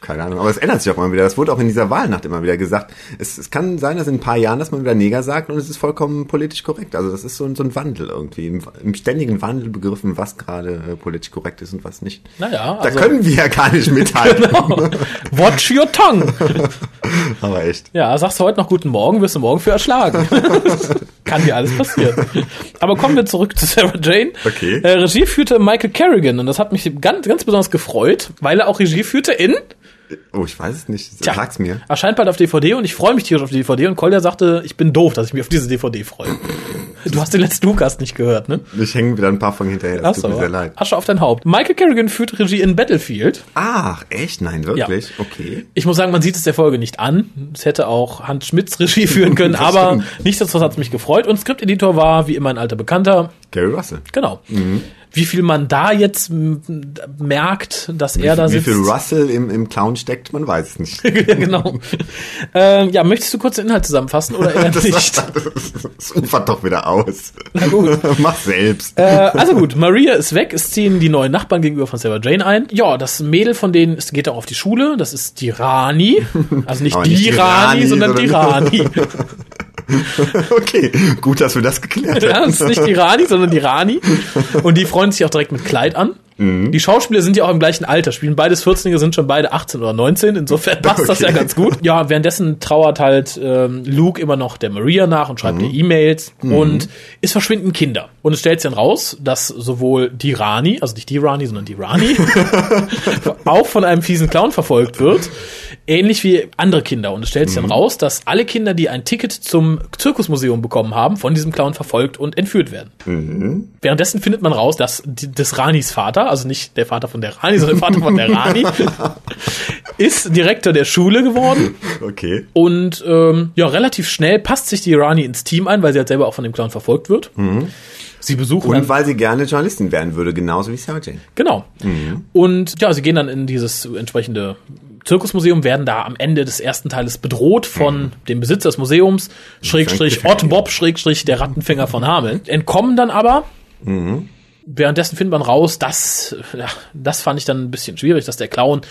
Keine Ahnung, aber es ändert sich auch immer wieder. Das wurde auch in dieser Wahlnacht immer wieder gesagt. Es, es kann sein, dass in ein paar Jahren, dass man wieder Neger sagt und es ist vollkommen politisch korrekt. Also das ist so, ein- so ein Wandel irgendwie, im, im ständigen Wandel begriffen, was gerade äh, politisch korrekt ist und was nicht. Naja, Da also, können wir ja gar nicht mithalten. watch your tongue. aber echt. Ja, sagst du heute noch guten Morgen, wirst du morgen für erschlagen. Kann dir alles passieren. Aber kommen wir zurück zu Sarah Jane. Okay. Äh, Regie führte Michael Kerrigan und das hat mich ganz, ganz besonders gefreut, weil er auch Regie führte in Oh, ich weiß es nicht. Tja, Sag's mir. Erscheint bald auf DVD und ich freue mich tierisch auf die DVD und Kolja sagte, ich bin doof, dass ich mich auf diese DVD freue. Du hast den letzten Lukas nicht gehört, ne? Ich hänge wieder ein paar von hinterher. Das Ach tut mir so, sehr leid. Asche auf dein Haupt. Michael Kerrigan führt Regie in Battlefield. Ach, echt? Nein, wirklich? Okay. Ich muss sagen, man sieht es der Folge nicht an. Es hätte auch Hans Schmitz Regie führen können, aber nichtsdestotrotz hat es mich gefreut. Und Skripteditor war, wie immer, ein alter Bekannter. Gary Russell. Genau. Wie viel man da jetzt merkt, dass er da Wie sitzt. viel Russell im, im Clown steckt, man weiß es nicht. ja, genau. ähm, ja, möchtest du kurz den Inhalt zusammenfassen oder eher Das, nicht? das ufert doch wieder aus. Na gut. Mach selbst. Äh, also gut, Maria ist weg, es ziehen die neuen Nachbarn gegenüber von Sarah Jane ein. Ja, das Mädel von denen ist, geht auch auf die Schule, das ist die Rani. Also nicht die, nicht die Rani, Rani, sondern die sondern- Rani. Okay, gut, dass wir das geklärt Ja, haben. das ist nicht die Rani, sondern die Rani. Und die freuen sich auch direkt mit Kleid an. Mhm. Die Schauspieler sind ja auch im gleichen Alter, spielen beides 14 sind schon beide 18 oder 19, insofern passt das Okay. ja ganz gut. Ja, währenddessen trauert halt ähm, Luke immer noch der Maria nach und schreibt Mhm. ihr E-Mails und es verschwinden Kinder. Und es stellt sich dann raus, dass sowohl die Rani, also nicht die Rani, sondern die Rani, auch von einem fiesen Clown verfolgt wird, ähnlich wie andere Kinder. Und es stellt sich Mhm. dann raus, dass alle Kinder, die ein Ticket zum Zirkusmuseum bekommen haben, von diesem Clown verfolgt und entführt werden. Mhm. Währenddessen findet man raus, dass die, des Ranis Vater, also nicht der Vater von der Rani, sondern der Vater von der Rani, ist Direktor der Schule geworden. Okay. Und ähm, ja, relativ schnell passt sich die Rani ins Team ein, weil sie halt selber auch von dem Clown verfolgt wird. Sie besuchen Und weil sie gerne Journalistin werden würde, genauso wie Sarah Jane. genau. Und ja, sie gehen dann in dieses entsprechende Zirkusmuseum, werden da am Ende des ersten Teiles bedroht von dem Besitzer des Museums, Schrägstrich Ott Bob, Schrägstrich der Rattenfänger von Hameln. Entkommen dann aber. Währenddessen findet man raus, dass, ja, das fand ich dann ein bisschen schwierig, dass der Clown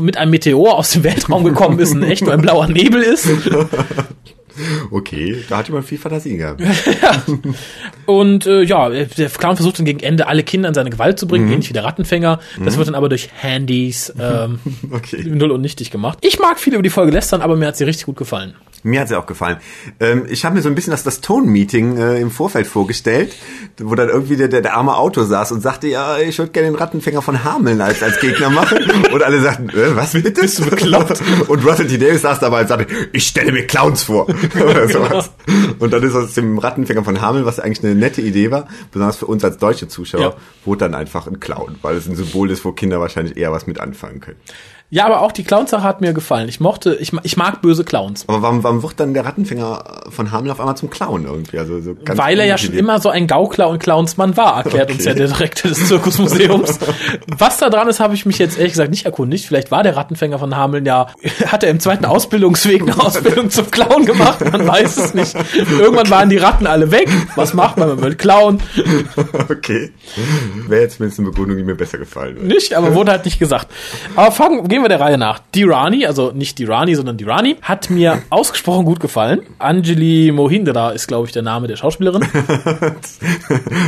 mit einem Meteor aus dem Weltraum gekommen ist und echt nur ein blauer Nebel ist. Okay, da hat jemand viel Fantasie gehabt. Und äh, ja, der Clown versucht dann gegen Ende alle Kinder in seine Gewalt zu bringen, ähnlich wie der Rattenfänger. Das wird dann aber durch Handys ähm, Okay. null und nichtig gemacht. Ich mag viel über die Folge lästern, aber mir hat sie richtig gut gefallen. Mir hat sie auch gefallen. Ähm, ich habe mir so ein bisschen das, das Tone-Meeting äh, im Vorfeld vorgestellt, wo dann irgendwie der, der, der arme Autor saß und sagte, ja, ich würde gerne den Rattenfänger von Hameln als, als Gegner machen. Und alle sagten, äh, was bitte? Bist du bekloppt? Und Russell T. Davis saß dabei und sagte, ich stelle mir Clowns vor. Oder sowas. Und dann ist aus dem Rattenfänger von Hameln, was eigentlich eine nette Idee war, besonders für uns als deutsche Zuschauer, Ja. wurde dann einfach ein Clown, weil es ein Symbol ist, wo Kinder wahrscheinlich eher was mit anfangen können. Ja, aber auch die Clownsache hat mir gefallen. Ich mochte, ich, ich mag böse Clowns. Aber warum, warum wird dann der Rattenfänger von Hameln auf einmal zum Clown irgendwie? Also so ganz Weil er ja schon immer so ein Gaukler und Clownsmann war, erklärt uns Okay. ja der Direktor des Zirkusmuseums. Was da dran ist, habe ich mich jetzt ehrlich gesagt nicht erkundigt. Vielleicht war der Rattenfänger von Hameln ja, hat er im zweiten Ausbildungsweg eine Ausbildung zum Clown gemacht, man weiß es nicht. Irgendwann waren die Ratten alle weg. Was macht man, man will Clown? Okay. Wäre jetzt zumindest eine Begründung, die mir besser gefallen würde. Nicht, aber wurde halt nicht gesagt. Aber fangen, gehen wir der Reihe nach. Die Rani, also nicht die Rani, sondern die Rani, hat mir ausgesprochen gut gefallen. Anjali Mohindra ist, glaube ich, der Name der Schauspielerin.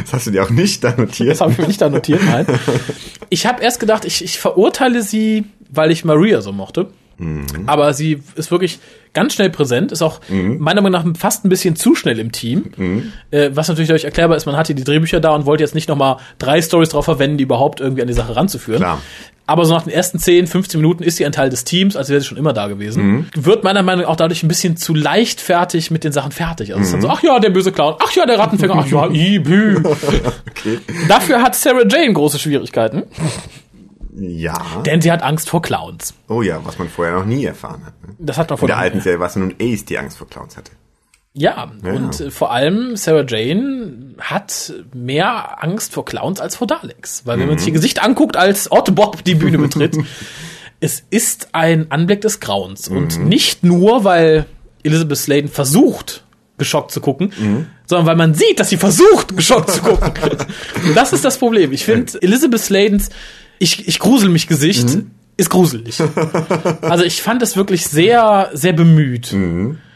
Das hast du dir auch nicht da notiert. Das habe ich mir nicht da notiert, nein. Ich habe erst gedacht, ich, ich verurteile sie, weil ich Maria so mochte. Aber sie ist wirklich ganz schnell präsent, ist auch meiner Meinung nach fast ein bisschen zu schnell im Team. Äh, was natürlich dadurch erklärbar ist, man hatte die Drehbücher da und wollte jetzt nicht nochmal drei Stories drauf verwenden, die überhaupt irgendwie an die Sache ranzuführen. Klar. Aber so nach den ersten 10, 15 Minuten ist sie ein Teil des Teams, als wäre sie schon immer da gewesen. Wird meiner Meinung nach auch dadurch ein bisschen zu leichtfertig mit den Sachen fertig. Also es ist dann so, ach ja, der böse Clown, ach ja, der Rattenfänger, ach ja, ibü. Okay. Dafür hat Sarah Jane große Schwierigkeiten, Ja. denn sie hat Angst vor Clowns. Oh ja, was man vorher noch nie erfahren hat. Ne? Das hat man In von der alten Serie war es nun Ace, die Angst vor Clowns hatte. Ja, und äh, vor allem Sarah Jane hat mehr Angst vor Clowns als vor Daleks. Weil wenn man sich ihr Gesicht anguckt, als Otto Bob die Bühne betritt, es ist ein Anblick des Grauens. Und nicht nur, weil Elizabeth Sladen versucht, geschockt zu gucken, sondern weil man sieht, dass sie versucht, geschockt zu gucken. das ist das Problem. Ich finde, Elizabeth Sladens ich, ich grusel mich Gesicht ist gruselig. Also ich fand es wirklich sehr, sehr bemüht.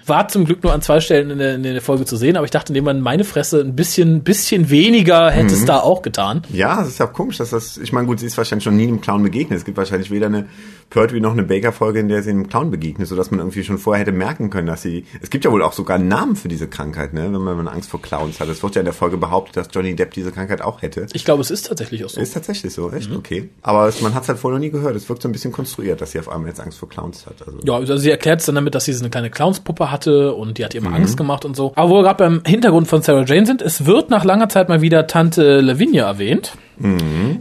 War zum Glück nur an zwei Stellen in der, in der Folge zu sehen, aber ich dachte, indem man meine Fresse ein bisschen, bisschen weniger hätte es da auch getan. Ja, es ist ja komisch, dass das, ich meine, gut, sie ist wahrscheinlich schon nie einem Clown begegnet. Es gibt wahrscheinlich weder eine Pertwee noch eine Baker-Folge, in der sie einem Clown begegnet, sodass man irgendwie schon vorher hätte merken können, dass sie, es gibt ja wohl auch sogar einen Namen für diese Krankheit, ne, wenn man wenn man Angst vor Clowns hat. Es wird ja in der Folge behauptet, dass Johnny Depp diese Krankheit auch hätte. Ich glaube, es ist tatsächlich auch so. Ist tatsächlich so, echt? Okay. Aber es, man hat es halt vorher noch nie gehört. Es wirkt so ein bisschen konstruiert, dass sie auf einmal jetzt Angst vor Clowns hat. Also, Ja, also sie erklärt es dann damit, dass sie so eine kleine Clownspuppe hatte und die hat ihr immer Angst gemacht und so. Aber wo wir gerade beim Hintergrund von Sarah Jane sind, es wird nach langer Zeit mal wieder Tante Lavinia erwähnt.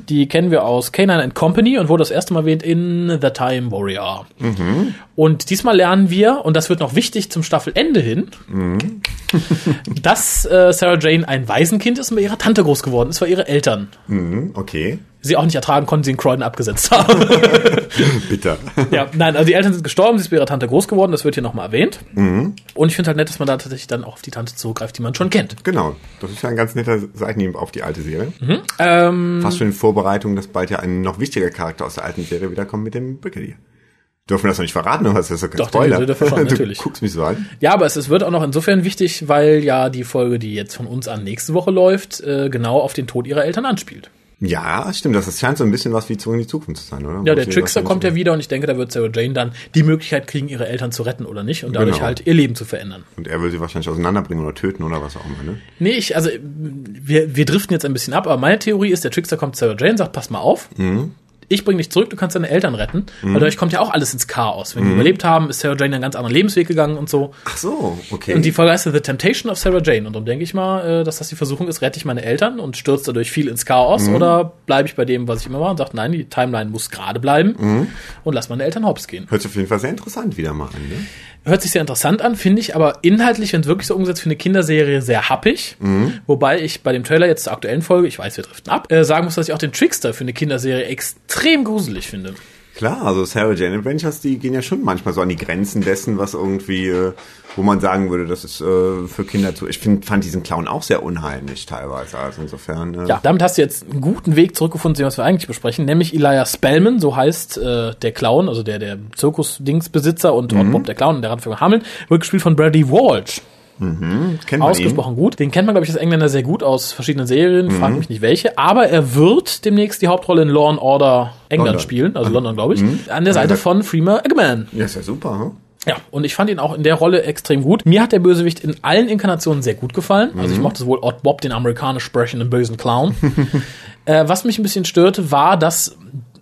Die kennen wir aus Canine and Company und wurde das erste Mal erwähnt in The Time Warrior. Und diesmal lernen wir, und das wird noch wichtig zum Staffelende hin, dass äh, Sarah Jane ein Waisenkind ist und bei ihrer Tante groß geworden ist, bei ihre Eltern. Mhm, okay. Sie auch nicht ertragen konnten, sie in Croydon abgesetzt haben. Bitter. ja, nein, also die Eltern sind gestorben, sie ist bei ihrer Tante groß geworden, das wird hier nochmal erwähnt. Und ich finde halt nett, dass man da tatsächlich dann auch auf die Tante zurückgreift, die man schon kennt. Genau. Das ist ja ein ganz netter Seitenhieb auf die alte Serie. Ähm, Fast schon in Vorbereitung, dass bald ja ein noch wichtiger Charakter aus der alten Serie wiederkommt mit dem Brigadier. Dürfen wir das noch nicht verraten, oder ist das so kein Doch, Spoiler? den wir schon, du natürlich. guckst mich so an. Ja, aber es, es wird auch noch insofern wichtig, weil ja die Folge, die jetzt von uns an nächste Woche läuft, äh, genau auf den Tod ihrer Eltern anspielt. Ja, stimmt. Das scheint so ein bisschen was wie Zurück in die Zukunft zu sein, oder? Ja, Wo der Trickster kommt ja wieder und ich denke, da wird Sarah Jane dann die Möglichkeit kriegen, ihre Eltern zu retten oder nicht und dadurch Genau. halt ihr Leben zu verändern. Und er will sie wahrscheinlich auseinanderbringen oder töten oder was auch immer, ne? Nee, ich, also wir, wir driften jetzt ein bisschen ab, aber meine Theorie ist, der Trickster kommt zu Sarah Jane, sagt, pass mal auf. Ich bring dich zurück, du kannst deine Eltern retten. Weil dadurch kommt ja auch alles ins Chaos. Wenn die überlebt haben, ist Sarah Jane einen ganz anderen Lebensweg gegangen und so. Ach so, okay. Und die Folge heißt The Temptation of Sarah Jane. Und darum denke ich mal, äh, dass das die Versuchung ist, rette ich meine Eltern und stürze dadurch viel ins Chaos oder bleibe ich bei dem, was ich immer war und sage, nein, die Timeline muss gerade bleiben und lass meine Eltern hops gehen. Hört sich auf jeden Fall sehr interessant wieder mal an, ne? Hört sich sehr interessant an, finde ich, aber inhaltlich, wenn es wirklich so umgesetzt für eine Kinderserie, sehr happig. Wobei ich bei dem Trailer jetzt zur aktuellen Folge, ich weiß, wir driften ab, äh, sagen muss, dass ich auch den Trickster für eine Kinderserie extrem gruselig finde. Klar, also Sarah Jane Adventures, die gehen ja schon manchmal so an die Grenzen dessen, was irgendwie, äh, wo man sagen würde, das ist äh, für Kinder zu. Ich find, fand diesen Clown auch sehr unheimlich teilweise. Also insofern. Äh, Ja, damit hast du jetzt einen guten Weg zurückgefunden, zu dem, was wir eigentlich besprechen, nämlich Elijah Spellman, so heißt äh, der Clown, also der der Zirkus-Dingsbesitzer und Mhm. Bob der Clown und der Randfigur Hameln, wird gespielt von Brady Walsh. Man Ausgesprochen gut. Den kennt man, glaube ich, als Engländer sehr gut aus verschiedenen Serien, Mhm. frag mich nicht welche, aber er wird demnächst die Hauptrolle in Law and Order England London. Mhm. spielen, also London, glaube ich, an der Seite von Freema Eggman. ihn. Ja, ist ja super, hm? Ja, und ich fand ihn auch in der Rolle extrem gut. Mir hat der Bösewicht in allen Inkarnationen sehr gut gefallen. Also Mhm. ich mochte sowohl Odd Bob, den amerikanisch sprechenden bösen Clown. äh, was mich ein bisschen störte, war, dass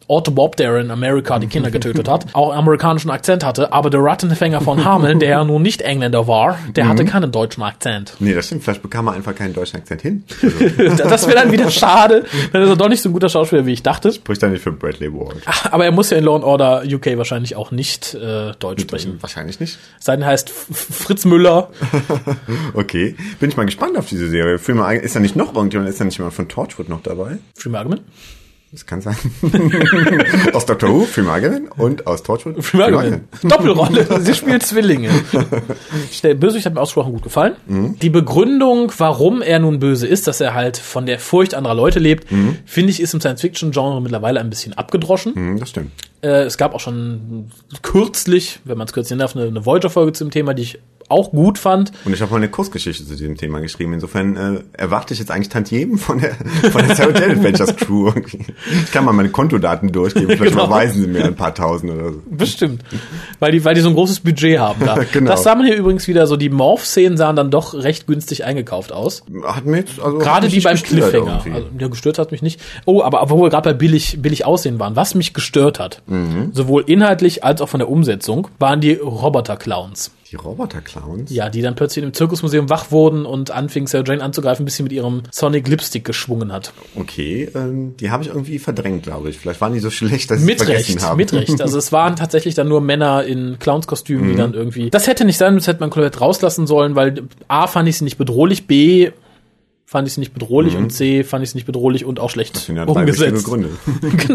Otto Bob, der in Amerika die Kinder getötet hat, auch einen amerikanischen Akzent hatte, aber der Rattenfänger von Hameln, der ja nun nicht Engländer war, der Mhm. hatte keinen deutschen Akzent. Nee, das stimmt. Vielleicht bekam er einfach keinen deutschen Akzent hin. Also, Das wäre dann wieder schade, dann ist er doch nicht so ein guter Schauspieler, wie ich dachte. spricht dann nicht für Bradley Ward. Aber er muss ja in Law and Order UK wahrscheinlich auch nicht äh, Deutsch sprechen. Wahrscheinlich nicht. Sein heißt Fritz Müller. Okay. Bin ich mal gespannt auf diese Serie. Film, ist da nicht noch irgendjemand, ist da nicht jemand von Torchwood noch dabei? Freema Argument. Das kann sein. aus Doctor Who, Film Again und aus Torchwood. Freema Argument. Doppelrolle. Sie spielt Zwillinge. Der Bösewicht hat mir ausgesprochen gut gefallen. Die Begründung, warum er nun böse ist, dass er halt von der Furcht anderer Leute lebt, finde ich, ist im Science-Fiction-Genre mittlerweile ein bisschen abgedroschen. Hm, das stimmt. Äh, es gab auch schon kürzlich, wenn man es kürzlich nennen darf, eine, eine Voyager-Folge zum Thema, die ich auch gut fand. Und ich habe mal eine Kursgeschichte zu diesem Thema geschrieben. Insofern äh, erwarte ich jetzt eigentlich Tantiemen von der, von der Sarah Jane Adventures Crew. irgendwie. Ich kann mal meine Kontodaten durchgeben. Vielleicht Genau. überweisen sie mir ein paar Tausend oder so. Bestimmt. Weil die, weil die so ein großes Budget haben da. Genau. Das sah man hier übrigens wieder so, die Morph-Szenen sahen dann doch recht günstig eingekauft aus. Hat mir jetzt, also Gerade die beim Cliffhanger. irgendwie. Also, ja, gestört hat mich nicht. Oh, aber obwohl wir gerade bei billig, billig aussehen waren, was mich gestört hat, Mhm. sowohl inhaltlich als auch von der Umsetzung, waren die Roboter-Clowns. Die Roboter-Clowns? Ja, die dann plötzlich im Zirkusmuseum wach wurden und anfingen, Sarah Jane anzugreifen, bis sie mit ihrem Sonic Lipstick geschwungen hat. Okay, ähm, die habe ich irgendwie verdrängt, glaube ich. Vielleicht waren die so schlecht, dass ich Mit es vergessen Recht, habe. mit Recht. Also es waren tatsächlich dann nur Männer in Clownskostümen, Mhm. die dann irgendwie. Das hätte nicht sein, müssen, das hätte man komplett rauslassen sollen, weil A fand ich sie nicht bedrohlich, B fand ich sie nicht bedrohlich und C fand ich sie nicht bedrohlich und auch schlecht Mhm. Das sind ja umgesetzt. Gründe.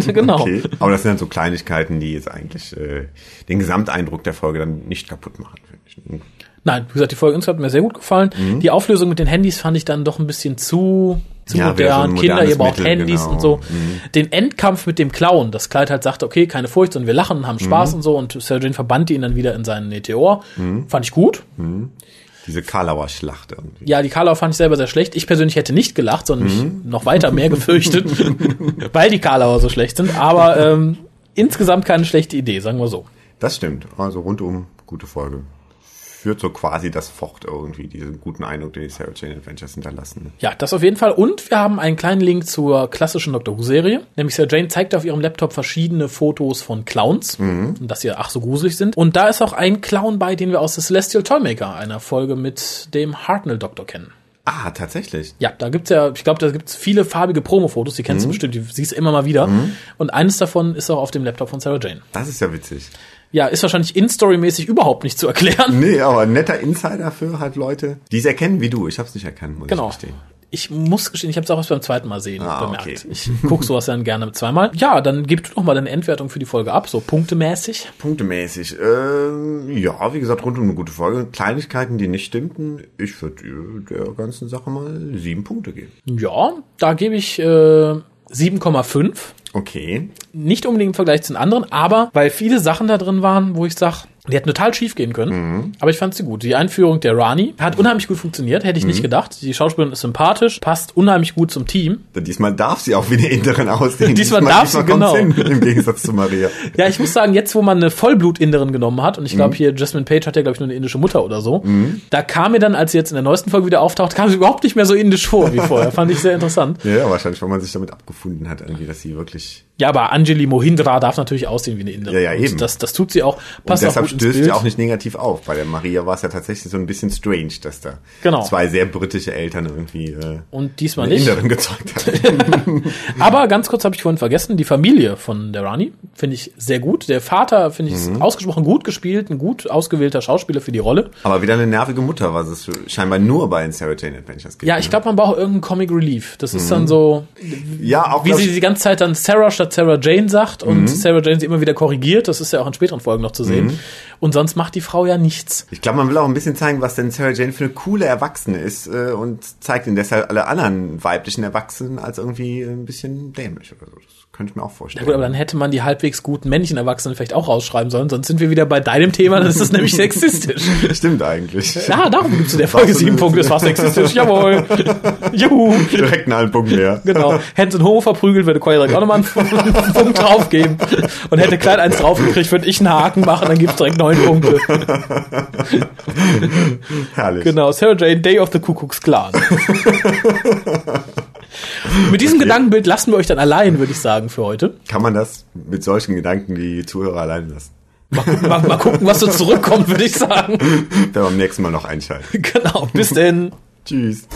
genau. Okay, aber das sind dann so Kleinigkeiten, die jetzt eigentlich äh, den Gesamteindruck der Folge dann nicht kaputt machen, finde ich. Nein, wie gesagt, die Folge insgesamt hat mir sehr gut gefallen. Die Auflösung mit den Handys fand ich dann doch ein bisschen zu, zu Mhm. Ja, wieder so modern. Kinder, ihr braucht Mittel, Handys genau. und so. Den Endkampf mit dem Clown, das Kleid halt sagte, okay, keine Furcht, sondern wir lachen und haben Mhm. Spaß und so. Und Jane verbannte ihn dann wieder in seinen Meteor. Fand ich gut. Diese Karlauer Schlacht irgendwie. Ja, die Karlau fand ich selber sehr schlecht. Ich persönlich hätte nicht gelacht, sondern Mhm. mich noch weiter mehr gefürchtet, weil die Karlauer so schlecht sind. Aber ähm, insgesamt keine schlechte Idee, sagen wir so. Das stimmt. Also rundum gute Folge. Führt so quasi das fort irgendwie, diesen guten Eindruck, den die Sarah Jane Adventures hinterlassen. Ja, das auf jeden Fall. Und wir haben einen kleinen Link zur klassischen Doctor Who-Serie. Nämlich Sarah Jane zeigt auf ihrem Laptop verschiedene Fotos von Clowns, und dass sie ach so gruselig sind. Und da ist auch ein Clown bei, den wir aus The Celestial Toymaker, einer Folge mit dem Hartnell-Doktor kennen. Ah, tatsächlich. Ja, da gibt's ja, ich glaube, da gibt's viele farbige Promo-Fotos, die kennst du bestimmt, die siehst du immer mal wieder. Und eines davon ist auch auf dem Laptop von Sarah Jane. Das ist ja witzig. Ja, ist wahrscheinlich in-story-mäßig überhaupt nicht zu erklären. Nee, aber ein netter Insider für halt Leute, die es erkennen wie du. Ich habe es nicht erkannt, muss Genau. ich gestehen. Ich muss gestehen, ich habe es auch erst beim zweiten Mal sehen Ah, bemerkt. okay. Ich gucke sowas dann gerne zweimal. Ja, dann gib du doch mal deine Endwertung für die Folge ab, so punktemäßig. Punktemäßig. Ähm, ja, wie gesagt, rund um eine gute Folge. Kleinigkeiten, die nicht stimmten. Ich würde der ganzen Sache mal sieben Punkte geben. Ja, da gebe ich äh, 7,5. Okay. Nicht unbedingt im Vergleich zu den anderen, aber weil viele Sachen da drin waren, wo ich sag, die hätten total schief gehen können. Mhm. Aber ich fand sie gut. Die Einführung der Rani hat unheimlich gut funktioniert, hätte ich Mhm. nicht gedacht. Die Schauspielerin ist sympathisch, passt unheimlich gut zum Team. Diesmal darf sie auch wie eine Inderin aussehen. Diesmal darf sie, kommt's genau. Hin, Im Gegensatz zu Maria. Ja, ich muss sagen, jetzt, wo man eine Vollblut-Inderin genommen hat, und ich Mhm. glaube hier, Jasmine Page hat ja, glaube ich, nur eine indische Mutter oder so, da kam mir dann, als sie jetzt in der neuesten Folge wieder auftaucht, kam sie überhaupt nicht mehr so indisch vor wie vorher. Fand ich sehr interessant. Ja, wahrscheinlich, weil man sich damit abgefunden hat, irgendwie, dass sie wirklich. Ja, aber Anjali Mohindra darf natürlich aussehen wie eine Inderin. Ja, ja, eben. Das, das tut sie auch. Passt auch gut stößt sie auch nicht negativ auf. Bei der Maria war es ja tatsächlich so ein bisschen strange, dass da Genau. zwei sehr britische Eltern irgendwie äh, Und diesmal nicht. Inderin gezeugt haben. Aber ganz kurz habe ich vorhin vergessen, die Familie von der Rani finde ich sehr gut. Der Vater finde ich Mhm. ausgesprochen gut gespielt, ein gut ausgewählter Schauspieler für die Rolle. Aber wieder eine nervige Mutter, was es scheinbar nur bei den Sarah Jane Adventures gibt. Ja, ich glaube, man braucht irgendeinen Comic Relief. Das ist dann so, ja, auch wie sie die ganze Zeit dann Sarah statt Sarah Jane sagt und Sarah Jane sie immer wieder korrigiert. Das ist ja auch in späteren Folgen noch zu sehen. Und sonst macht die Frau ja nichts. Ich glaube, man will auch ein bisschen zeigen, was denn Sarah Jane für eine coole Erwachsene ist äh, und zeigt ihnen deshalb alle anderen weiblichen Erwachsenen als irgendwie ein bisschen dämlich oder so. Das könnte ich mir auch Ja vorstellen. gut, aber dann hätte man die halbwegs guten männlichen Erwachsenen vielleicht auch rausschreiben sollen. Sonst sind wir wieder bei deinem Thema, dann ist das nämlich sexistisch. Stimmt eigentlich. Ja, darum gibt's in der Folge sieben Punkte. Das war sexistisch. Jawohl. Juhu. Direkt einen halben Punkt mehr. Genau. Hätten sie Homo verprügelt, würde Koya direkt auch nochmal einen Punkt draufgeben. Und hätte Kleid eins draufgekriegt, würde ich einen Haken machen, dann gibt's direkt neun Punkte. Herrlich. Genau, Sarah Jane, Day of the Kuckucks Clan. Mit diesem Gedankenbild lassen wir euch dann allein, würde ich sagen, für heute. Kann man das mit solchen Gedanken die Zuhörer allein lassen? Mal, mal gucken, was so zurückkommt, würde ich sagen. Wir beim nächsten Mal noch einschalten. Genau, bis denn. Tschüss.